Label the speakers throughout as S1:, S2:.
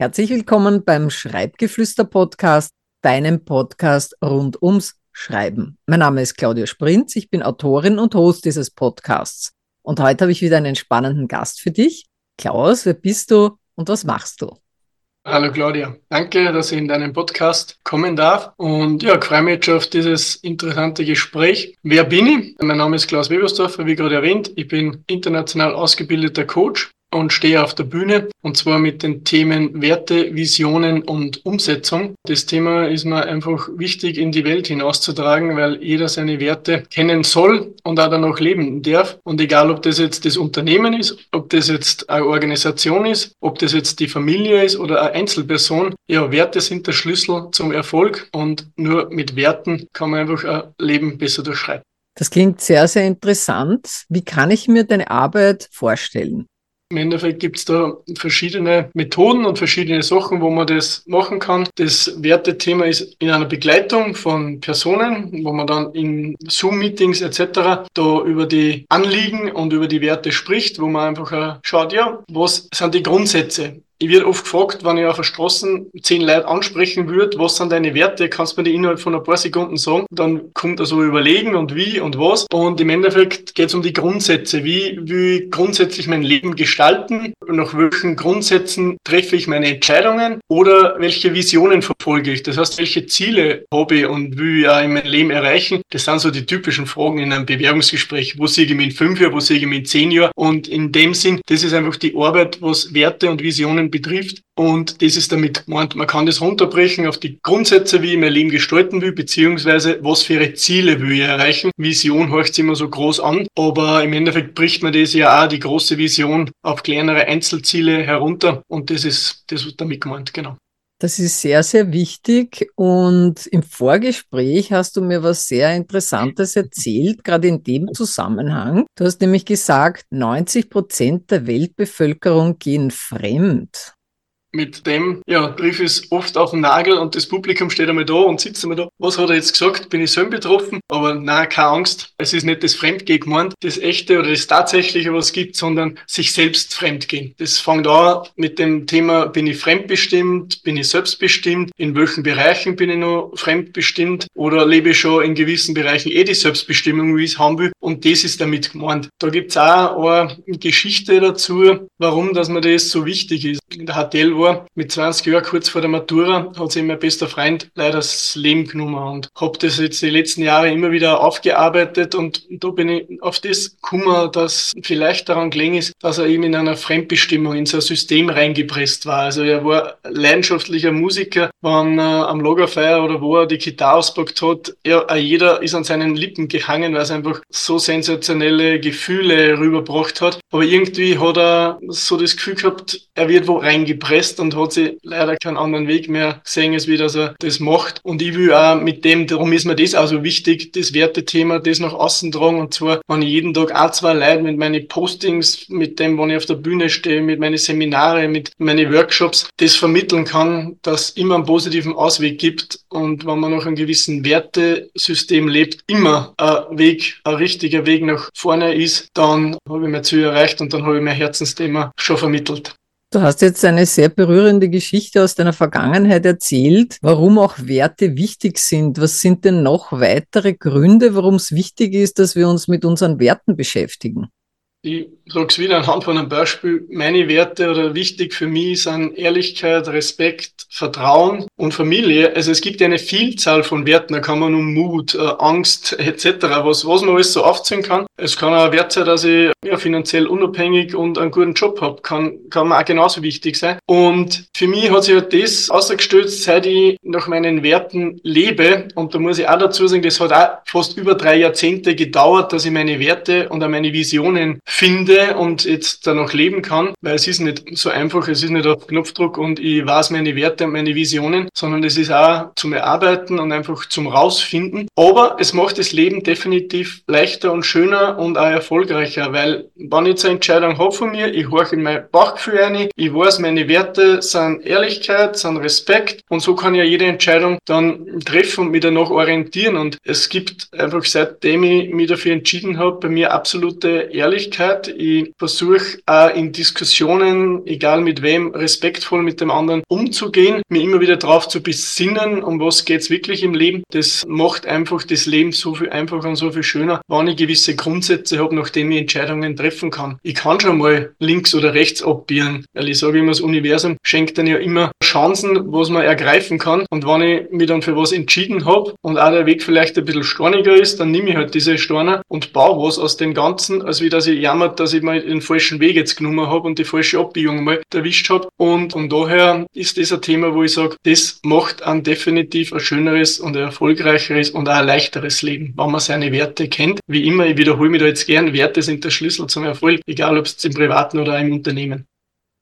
S1: Herzlich willkommen beim Schreibgeflüster-Podcast, deinem Podcast rund ums Schreiben. Mein Name ist Claudia Sprinz, ich bin Autorin und Host dieses Podcasts. Und heute habe ich wieder einen spannenden Gast für dich. Klaus, wer bist du und was machst du?
S2: Hallo Claudia, danke, dass ich in deinen Podcast kommen darf. Und ja, ich freue mich schon auf dieses interessante Gespräch. Wer bin ich? Mein Name ist Klaus Webersdorfer, wie gerade erwähnt. Ich bin international ausgebildeter Coach und stehe auf der Bühne und zwar mit den Themen Werte, Visionen und Umsetzung. Das Thema ist mir einfach wichtig in die Welt hinauszutragen, weil jeder seine Werte kennen soll und auch dann auch leben darf. Und egal, ob das jetzt das Unternehmen ist, ob das jetzt eine Organisation ist, ob das jetzt die Familie ist oder eine Einzelperson, ja, Werte sind der Schlüssel zum Erfolg und nur mit Werten kann man einfach ein Leben besser durchschreiten.
S1: Das klingt sehr, sehr interessant. Wie kann ich mir deine Arbeit vorstellen?
S2: Im Endeffekt gibt es da verschiedene Methoden und verschiedene Sachen, wo man das machen kann. Das Wertethema ist in einer Begleitung von Personen, wo man dann in Zoom-Meetings etc. da über die Anliegen und über die Werte spricht, wo man einfach schaut, ja, was sind die Grundsätze? Ich werde oft gefragt, wenn ich auf der Straße zehn Leute ansprechen würde, was sind deine Werte, kannst du mir die innerhalb von ein paar Sekunden sagen? Dann kommt also überlegen und wie und was. Und im Endeffekt geht es um die Grundsätze. Wie will ich grundsätzlich mein Leben gestalten? Nach welchen Grundsätzen treffe ich meine Entscheidungen? Oder welche Visionen verfolge ich? Das heißt, welche Ziele habe ich und will ich auch in meinem Leben erreichen? Das sind so die typischen Fragen in einem Bewerbungsgespräch. Wo sehe ich mich in fünf Jahren? Wo sehe ich mich in zehn Jahren? Und in dem Sinn, das ist einfach die Arbeit, was Werte und Visionen betrifft. Und das ist damit gemeint, man kann das runterbrechen auf die Grundsätze, wie ich mein Leben gestalten will, beziehungsweise was für ihre Ziele will ich erreichen. Vision horcht immer so groß an, aber im Endeffekt bricht man das ja auch, die große Vision, auf kleinere Einzelziele herunter. Und das ist, das wird damit gemeint, genau.
S1: Das ist sehr, sehr wichtig. Und im Vorgespräch hast du mir was sehr Interessantes erzählt, gerade in dem Zusammenhang. Du hast nämlich gesagt, 90 Prozent der Weltbevölkerung gehen fremd
S2: mit dem, ja, triff es oft auf den Nagel und das Publikum steht einmal da und sitzt einmal da. Was hat er jetzt gesagt? Bin ich selber betroffen? Aber na, keine Angst. Es ist nicht das Fremdgehen gemeint, das Echte oder das Tatsächliche, was es gibt, sondern sich selbst fremdgehen. Das fängt an mit dem Thema, bin ich fremdbestimmt? Bin ich selbstbestimmt? In welchen Bereichen bin ich noch fremdbestimmt? Oder lebe ich schon in gewissen Bereichen eh die Selbstbestimmung, wie ich es haben will? Und das ist damit gemeint. Da gibt's auch eine Geschichte dazu, warum, dass mir das so wichtig ist. In der HTL war, mit 20 Jahren kurz vor der Matura, hat sich mein bester Freund leider das Leben genommen und habe das jetzt die letzten Jahre immer wieder aufgearbeitet und da bin ich auf das gekommen, dass vielleicht daran gelegen ist, dass er eben in einer Fremdbestimmung in so System reingepresst war. Also er war leidenschaftlicher Musiker, wenn er am Lagerfeuer oder wo er die Gitarre auspackt hat, ja, jeder ist an seinen Lippen gehangen, weil es einfach so sensationelle Gefühle rübergebracht hat. Aber irgendwie hat er so das Gefühl gehabt, er wird wo reingepresst fest und hat sich leider keinen anderen Weg mehr gesehen, als wie dass er das macht. Und ich will auch mit dem, darum ist mir das auch so wichtig, das Wertethema, das nach außen tragen. Und zwar, wenn ich jeden Tag auch zwei Leute mit meinen Postings, mit dem, wenn ich auf der Bühne stehe, mit meinen Seminare, mit meinen Workshops, das vermitteln kann, dass immer einen positiven Ausweg gibt. Und wenn man nach einem gewissen Wertesystem lebt, immer ein Weg, ein richtiger Weg nach vorne ist, dann habe ich mein Ziel erreicht und dann habe ich mein Herzensthema schon vermittelt.
S1: Du hast jetzt eine sehr berührende Geschichte aus deiner Vergangenheit erzählt, warum auch Werte wichtig sind. Was sind denn noch weitere Gründe, warum es wichtig ist, dass wir uns mit unseren Werten beschäftigen?
S2: Ich sage es wieder anhand von einem Beispiel. Meine Werte oder wichtig für mich sind Ehrlichkeit, Respekt, Vertrauen und Familie. Also es gibt eine Vielzahl von Werten. Da kann man um Mut, äh, Angst etc., was, was man alles so aufzählen kann. Es kann auch ein Wert sein, dass ich ja, finanziell unabhängig und einen guten Job habe. Kann, kann mir auch genauso wichtig sein. Und für mich hat sich halt das ausgestellt, seit ich nach meinen Werten lebe. Und da muss ich auch dazu sagen, das hat auch fast über drei Jahrzehnte gedauert, dass ich meine Werte und auch meine Visionen finde und jetzt danach leben kann, weil es ist nicht so einfach, es ist nicht auf Knopfdruck und ich weiß meine Werte und meine Visionen, sondern es ist auch zum Erarbeiten und einfach zum Rausfinden. Aber es macht das Leben definitiv leichter und schöner und auch erfolgreicher, weil wenn ich jetzt eine Entscheidung habe von mir, ich horche in mein Bauchgefühl ein, ich weiß, meine Werte sind Ehrlichkeit, sind Respekt und so kann ja jede Entscheidung dann treffen und mich danach orientieren und es gibt einfach seitdem ich mich dafür entschieden habe, bei mir absolute Ehrlichkeit Ehrlichkeit. Ich versuche auch in Diskussionen, egal mit wem, respektvoll mit dem anderen umzugehen, mir immer wieder darauf zu besinnen, um was geht's wirklich im Leben. Das macht einfach das Leben so viel einfacher und so viel schöner, wenn ich gewisse Grundsätze habe, nach denen ich Entscheidungen treffen kann. Ich kann schon mal links oder rechts abbiegen, weil ich sage immer, das Universum schenkt dann ja immer Chancen, was man ergreifen kann. Und wenn ich mich dann für was entschieden habe und auch der Weg vielleicht ein bisschen storniger ist, dann nehme ich halt diese Storner und baue was aus dem Ganzen, als wie dass ich jammert, dass ich mal den falschen Weg jetzt genommen habe und die falsche Abbiegung mal erwischt habe. Und von daher ist das ein Thema, wo ich sage, das macht ein definitiv ein schöneres und ein erfolgreicheres und auch ein leichteres Leben, wenn man seine Werte kennt. Wie immer, ich wiederhole mich da jetzt gern, Werte sind der Schlüssel zum Erfolg, egal ob es im Privaten oder im Unternehmen.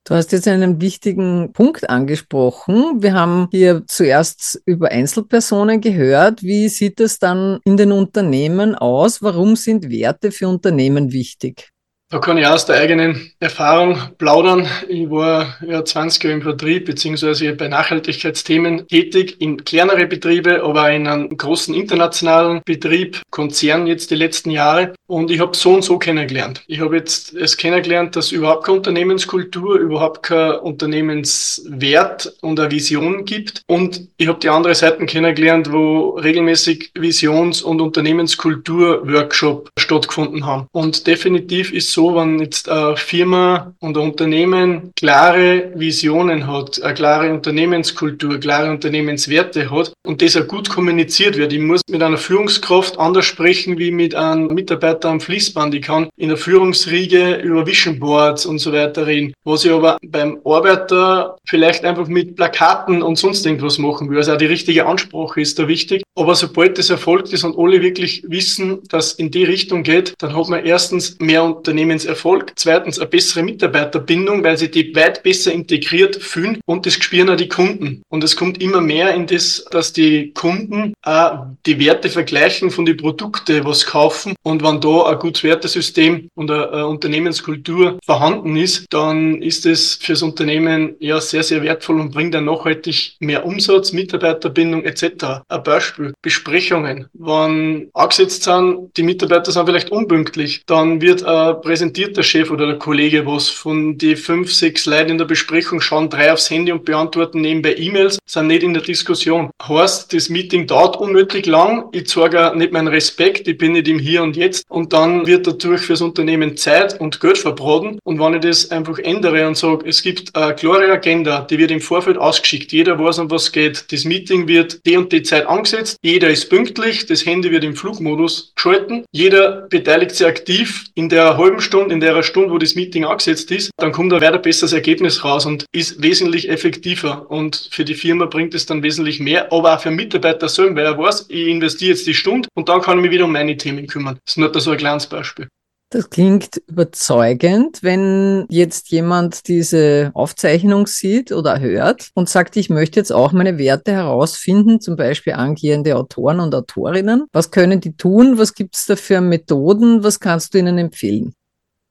S1: Du hast jetzt einen wichtigen Punkt angesprochen. Wir haben hier zuerst über Einzelpersonen gehört. Wie sieht es dann in den Unternehmen aus? Warum sind Werte für Unternehmen wichtig?
S2: Da kann ich aus der eigenen Erfahrung plaudern. Ich war ja 20 Jahre im Vertrieb beziehungsweise bei Nachhaltigkeitsthemen tätig in kleinere Betriebe, aber in einem großen internationalen Betrieb, Konzern jetzt die letzten Jahre. Und ich habe so und so kennengelernt. Ich habe jetzt es kennengelernt, dass überhaupt keine Unternehmenskultur, überhaupt kein Unternehmenswert und eine Vision gibt. Und ich habe die andere Seiten kennengelernt, wo regelmäßig Visions- und Unternehmenskultur-Workshop stattgefunden haben. Und definitiv ist so, wenn jetzt eine Firma und ein Unternehmen klare Visionen hat, eine klare Unternehmenskultur, klare Unternehmenswerte hat und das auch gut kommuniziert wird. Ich muss mit einer Führungskraft anders sprechen wie mit einem Mitarbeiter am Fließband. Ich kann in der Führungsriege über Vision Boards und so weiter reden. Was ich aber beim Arbeiter vielleicht einfach mit Plakaten und sonst irgendwas machen will. Also auch die richtige Ansprache ist da wichtig. Aber sobald das erfolgt ist und alle wirklich wissen, dass in die Richtung geht, dann hat man erstens mehr Unternehmen Unternehmenserfolg. Zweitens eine bessere Mitarbeiterbindung, weil sie die weit besser integriert fühlen und das spüren auch die Kunden. Und es kommt immer mehr in das, dass die Kunden auch die Werte vergleichen von den Produkten, was kaufen. Und wenn da ein gutes Wertesystem und eine Unternehmenskultur vorhanden ist, dann ist es fürs Unternehmen ja sehr, sehr wertvoll und bringt dann nachhaltig mehr Umsatz, Mitarbeiterbindung etc. Ein Beispiel, Besprechungen. Wenn angesetzt sind, die Mitarbeiter sind vielleicht unpünktlich, dann wird ein präsentiert der Chef oder der Kollege was. Von die fünf, sechs Leuten in der Besprechung schauen drei aufs Handy und beantworten nebenbei E-Mails, sind nicht in der Diskussion. Heißt, das Meeting dauert unnötig lang, ich zeige nicht meinen Respekt, ich bin nicht im Hier und Jetzt und dann wird dadurch fürs Unternehmen Zeit und Geld verbraten und wenn ich das einfach ändere und sage, es gibt eine klare Agenda, die wird im Vorfeld ausgeschickt, jeder weiß, um was geht, das Meeting wird die und die Zeit angesetzt, jeder ist pünktlich, das Handy wird im Flugmodus geschalten, jeder beteiligt sich aktiv in der halben Stunde, in der Stunde, wo das Meeting angesetzt ist, dann kommt ein besseres Ergebnis raus und ist wesentlich effektiver. Und für die Firma bringt es dann wesentlich mehr, aber auch für Mitarbeiter selber, weil er weiß, ich investiere jetzt die Stunde und dann kann ich mich wieder um meine Themen kümmern. Das ist nur so ein kleines Beispiel.
S1: Das klingt überzeugend, wenn jetzt jemand diese Aufzeichnung sieht oder hört und sagt, ich möchte jetzt auch meine Werte herausfinden, zum Beispiel angehende Autoren und Autorinnen. Was können die tun? Was gibt es da für Methoden? Was kannst du ihnen empfehlen?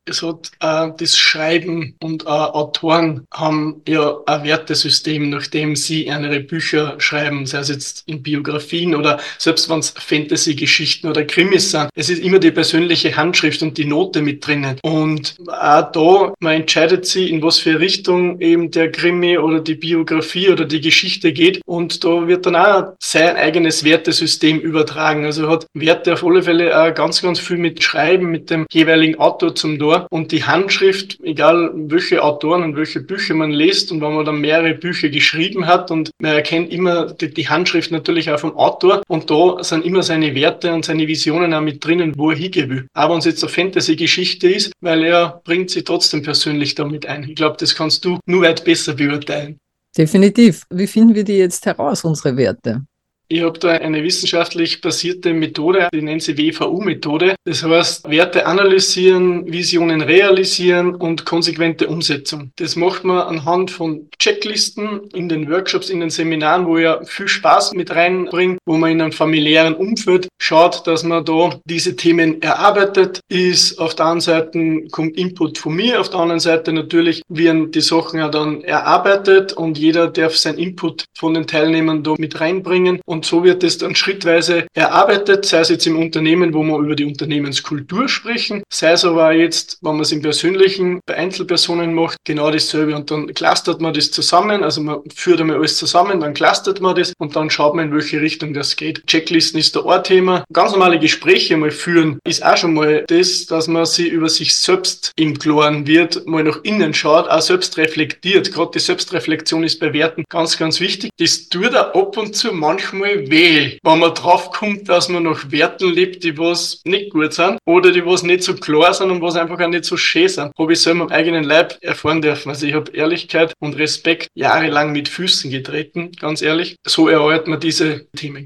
S2: Es hat äh, das Schreiben und äh, Autoren haben ja ein Wertesystem, nachdem sie ihre Bücher schreiben, sei es jetzt in Biografien oder selbst wenn es Fantasy-Geschichten oder Krimis sind. Es ist immer die persönliche Handschrift und die Note mit drinnen. Und auch da, man entscheidet sie, in was für Richtung eben der Krimi oder die Biografie oder die Geschichte geht. Und da wird dann auch sein eigenes Wertesystem übertragen. Also hat Werte auf alle Fälle auch ganz, ganz viel mit Schreiben, mit dem jeweiligen Autor zum Tor und die Handschrift, egal welche Autoren und welche Bücher man liest und wenn man dann mehrere Bücher geschrieben hat und man erkennt immer die, die Handschrift natürlich auch vom Autor und da sind immer seine Werte und seine Visionen auch mit drinnen, wo er hingehen will. Aber wenn es jetzt eine Fantasy-Geschichte ist, weil er bringt sie trotzdem persönlich damit ein. Ich glaube, das kannst du nur weit besser beurteilen.
S1: Definitiv. Wie finden wir die jetzt heraus, unsere Werte?
S2: Ich habe da eine wissenschaftlich basierte Methode, die nennt sie WVU-Methode. Das heißt, Werte analysieren, Visionen realisieren und konsequente Umsetzung. Das macht man anhand von Checklisten in den Workshops, in den Seminaren, wo ja viel Spaß mit reinbringt, wo man in einem familiären Umfeld schaut, dass man da diese Themen erarbeitet. Ist auf der einen Seite kommt Input von mir, auf der anderen Seite natürlich werden die Sachen ja dann erarbeitet und jeder darf sein Input von den Teilnehmern da mit reinbringen. Und Und so wird es dann schrittweise erarbeitet, sei es jetzt im Unternehmen, wo wir über die Unternehmenskultur sprechen, sei es aber jetzt, wenn man es im Persönlichen bei Einzelpersonen macht, genau dasselbe. Und dann clustert man das zusammen, also man führt einmal alles zusammen, dann clustert man das und dann schaut man, in welche Richtung das geht. Checklisten ist da ein Thema. Ganz normale Gespräche mal führen ist auch schon mal das, dass man sich über sich selbst im Klaren wird, mal nach innen schaut, auch selbst reflektiert. Gerade die Selbstreflexion ist bei Werten ganz, ganz wichtig. Das tut da ab und zu manchmal weh, wenn man draufkommt, dass man nach Werten lebt, die was nicht gut sind oder die was nicht so klar sind und was einfach auch nicht so schön sind. Habe ich selber am eigenen Leib erfahren dürfen. Also ich habe Ehrlichkeit und Respekt jahrelang mit Füßen getreten, ganz ehrlich. So erarbeitet man diese Themen.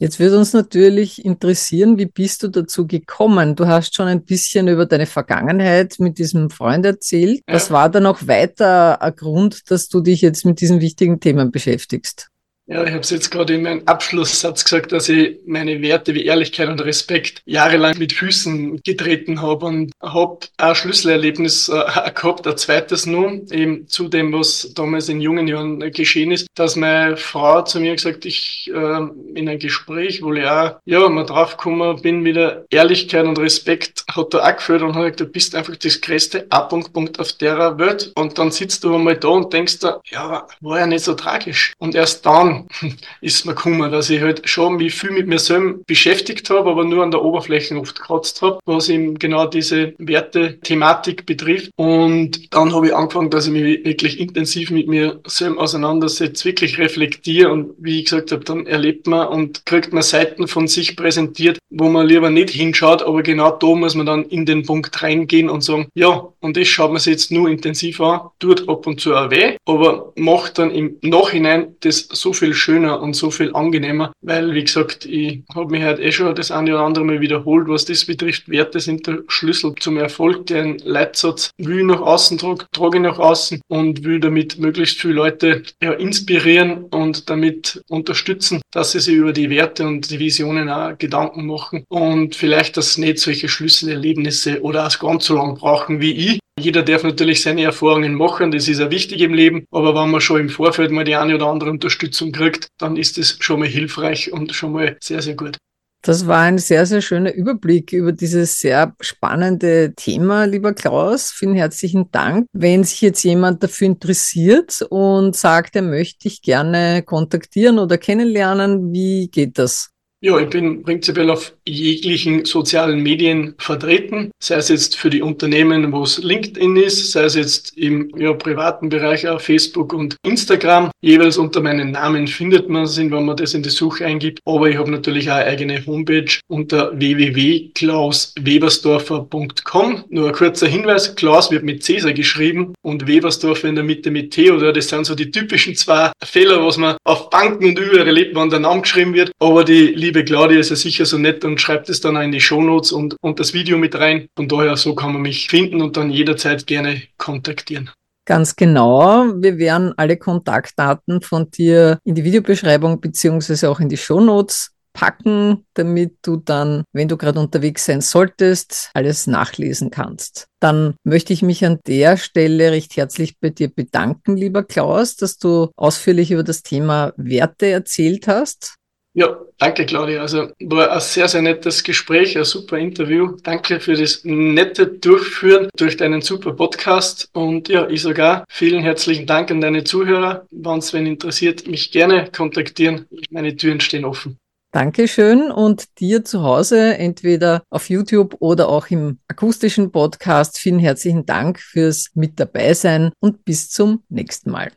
S1: Jetzt wird uns natürlich interessieren, wie bist du dazu gekommen? Du hast schon ein bisschen über deine Vergangenheit mit diesem Freund erzählt. Ja. Was war da noch weiter ein Grund, dass du dich jetzt mit diesen wichtigen Themen beschäftigst?
S2: Ja, ich habe es jetzt gerade in meinem Abschlusssatz gesagt, dass ich meine Werte wie Ehrlichkeit und Respekt jahrelang mit Füßen getreten habe und habe ein Schlüsselerlebnis äh, gehabt, ein zweites nur, eben zu dem, was damals in jungen Jahren geschehen ist, dass meine Frau zu mir gesagt, ich äh, in einem Gespräch, wo ich auch, ja, mal draufgekommen bin, wieder Ehrlichkeit und Respekt hat da auch geführt und hat gesagt, du bist einfach das größte Abpunkt auf der Welt. Und dann sitzt du einmal da und denkst da, ja, war ja nicht so tragisch. Und erst dann ist mir gekommen, dass ich halt schon mich viel mit mir selbst beschäftigt habe, aber nur an der Oberfläche oft gekratzt habe, was eben genau diese Werte-Thematik betrifft. Und dann habe ich angefangen, dass ich mich wirklich intensiv mit mir selbst auseinandersetze, wirklich reflektiere und wie ich gesagt habe, dann erlebt man und kriegt man Seiten von sich präsentiert, wo man lieber nicht hinschaut, aber genau da muss man dann in den Punkt reingehen und sagen, ja, und das schaut man sich jetzt nur intensiv an, tut ab und zu auch weh, aber macht dann im Nachhinein das so viel viel schöner und so viel angenehmer, weil, wie gesagt, ich habe mich halt eh schon das eine oder andere Mal wiederholt, was das betrifft. Werte sind der Schlüssel zum Erfolg. Den Leitsatz will nach außen trage, trage nach außen und will damit möglichst viele Leute ja, inspirieren und damit unterstützen, dass sie sich über die Werte und die Visionen auch Gedanken machen und vielleicht, dass nicht solche Schlüsselerlebnisse oder auch ganz so lang brauchen wie ich, jeder darf natürlich seine Erfahrungen machen, das ist ja wichtig im Leben, aber wenn man schon im Vorfeld mal die eine oder andere Unterstützung kriegt, dann ist das schon mal hilfreich und schon mal sehr, sehr gut.
S1: Das war ein sehr, sehr schöner Überblick über dieses sehr spannende Thema, lieber Klaus. Vielen herzlichen Dank. Wenn sich jetzt jemand dafür interessiert und sagt, er möchte dich gerne kontaktieren oder kennenlernen, wie geht das?
S2: Ja, ich bin prinzipiell auf jeglichen sozialen Medien vertreten, sei es jetzt für die Unternehmen, wo es LinkedIn ist, sei es jetzt im ja, privaten Bereich auf Facebook und Instagram. Jeweils unter meinen Namen findet man es, wenn man das in die Suche eingibt. Aber ich habe natürlich auch eine eigene Homepage unter www.klauswebersdorfer.com. Nur ein kurzer Hinweis, Klaus wird mit Cäsar geschrieben und Webersdorfer in der Mitte mit Theodor. Das sind so die typischen zwei Fehler, was man auf Banken und überall erlebt, wenn der Name geschrieben wird. Aber die liebe Claudia ist ja sicher so nett und schreibt es dann auch in die Shownotes und, und das Video mit rein. Von daher, so kann man mich finden und dann jederzeit gerne kontaktieren.
S1: Ganz genau. Wir werden alle Kontaktdaten von dir in die Videobeschreibung beziehungsweise auch in die Shownotes packen, damit du dann, wenn du gerade unterwegs sein solltest, alles nachlesen kannst. Dann möchte ich mich an der Stelle recht herzlich bei dir bedanken, lieber Klaus, dass du ausführlich über das Thema Werte erzählt hast.
S2: Ja, danke Claudia. Also war ein sehr, sehr nettes Gespräch, ein super Interview. Danke für das nette Durchführen durch deinen super Podcast. Und ja, ich sogar vielen herzlichen Dank an deine Zuhörer. Wenn es wen interessiert, mich gerne kontaktieren. Meine Türen stehen offen.
S1: Dankeschön und dir zu Hause, entweder auf YouTube oder auch im akustischen Podcast, vielen herzlichen Dank fürs Mit dabei sein und bis zum nächsten Mal.